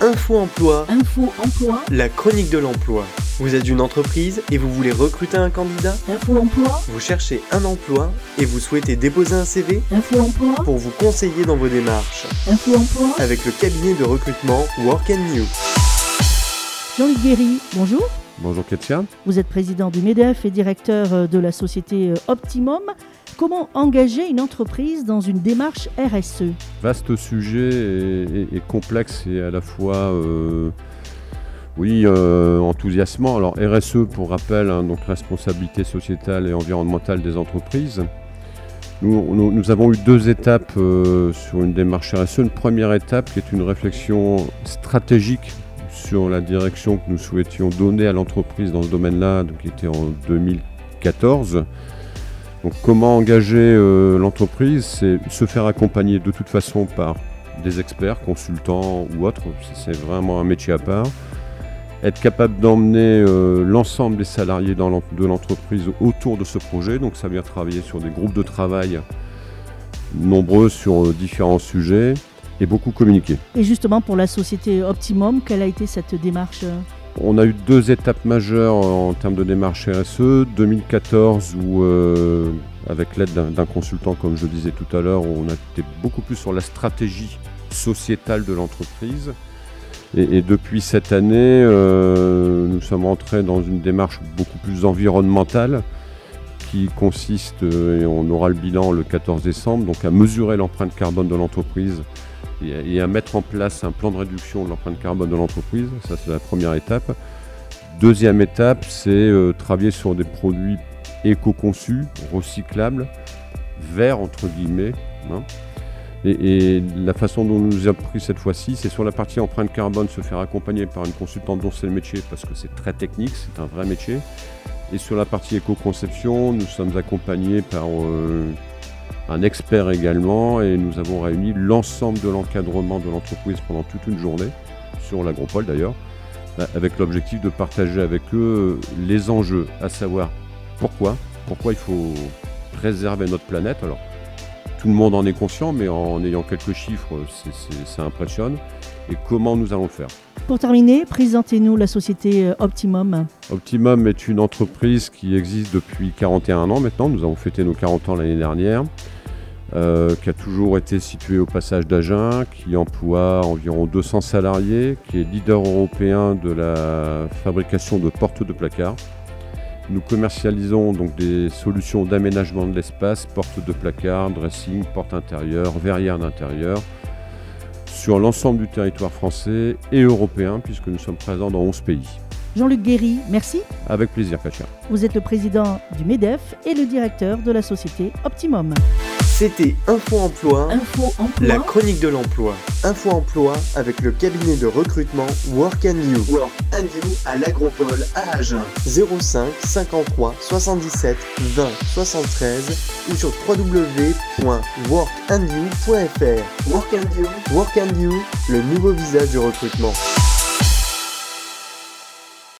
Info Emploi, Info Emploi, la chronique de l'emploi. Vous êtes une entreprise et vous voulez recruter un candidat Info Emploi, Vous cherchez un emploi et vous souhaitez déposer un CV Info Emploi, pour vous conseiller dans vos démarches Info Emploi. avec le cabinet de recrutement Work and New. Jean-Luc Guéry, bonjour. Bonjour Katia. Vous êtes président du MEDEF et directeur euh, de la société euh, Optimum. Comment engager une entreprise dans une démarche RSE Vaste sujet et, complexe et à la fois, euh, oui, euh, enthousiasmant. Alors RSE, pour rappel, hein, donc responsabilité sociétale et environnementale des entreprises. Nous, avons eu deux étapes euh, sur une démarche RSE. Une première étape qui est une réflexion stratégique sur la direction que nous souhaitions donner à l'entreprise dans ce domaine-là, qui était en 2014. Donc comment engager euh, l'entreprise C'est se faire accompagner de toute façon par des experts, consultants ou autres, c'est vraiment un métier à part. Être capable d'emmener euh, l'ensemble des salariés de l'entreprise autour de ce projet, donc ça veut dire travailler sur des groupes de travail nombreux sur euh, différents sujets et beaucoup communiquer. Et justement, pour la société Optimum, quelle a été cette démarche On a eu deux étapes majeures en termes de démarche RSE. 2014 où, euh, avec l'aide d'un consultant, comme je disais tout à l'heure, on a été beaucoup plus sur la stratégie sociétale de l'entreprise. Et, et depuis cette année, euh, nous sommes entrés dans une démarche beaucoup plus environnementale qui consiste, euh, et on aura le bilan le 14 décembre, donc à mesurer l'empreinte carbone de l'entreprise et, à- et à mettre en place un plan de réduction de l'empreinte carbone de l'entreprise. Ça, c'est la première étape. Deuxième étape, c'est euh, travailler sur des produits éco-conçus, recyclables, verts entre guillemets. hein. Et, et la façon dont nous avons pris cette fois-ci, c'est sur la partie empreinte carbone, se faire accompagner par une consultante dont c'est le métier, parce que c'est très technique, c'est un vrai métier. Et sur la partie éco-conception, nous sommes accompagnés par euh, un expert également, et nous avons réuni l'ensemble de l'encadrement de l'entreprise pendant toute une journée, sur l'agropole d'ailleurs, bah, avec l'objectif de partager avec eux les enjeux, à savoir pourquoi, pourquoi il faut préserver notre planète. Alors, tout le monde en est conscient, mais en ayant quelques chiffres, c'est- ça impressionne. Et comment nous allons le faire? Pour terminer, présentez-nous la société euh, Optimum. Optimum est une entreprise qui existe depuis 41 ans maintenant. Nous avons fêté nos 40 ans l'année dernière. euh, qui a toujours été située au passage d'Agen, qui emploie environ 200 salariés, qui est leader européen de la fabrication de portes de placards. Nous commercialisons donc des solutions d'aménagement de l'espace, portes de placard, dressing, portes intérieures, verrières d'intérieur, sur l'ensemble du territoire français et européen, puisque nous sommes présents dans 11 pays. Jean-Luc Guéry, merci. Avec plaisir, Katia. Vous êtes le président du MEDEF et le directeur de la société Optimum. C'était Info Emploi, Info Emploi, la chronique de l'emploi. Info Emploi avec le cabinet de recrutement Work and You. Work and You à l'Agropole à Agen. 05 53 77 20 73 ou sur www.workandyou.fr. Work and You, Work and You, le nouveau visage du recrutement.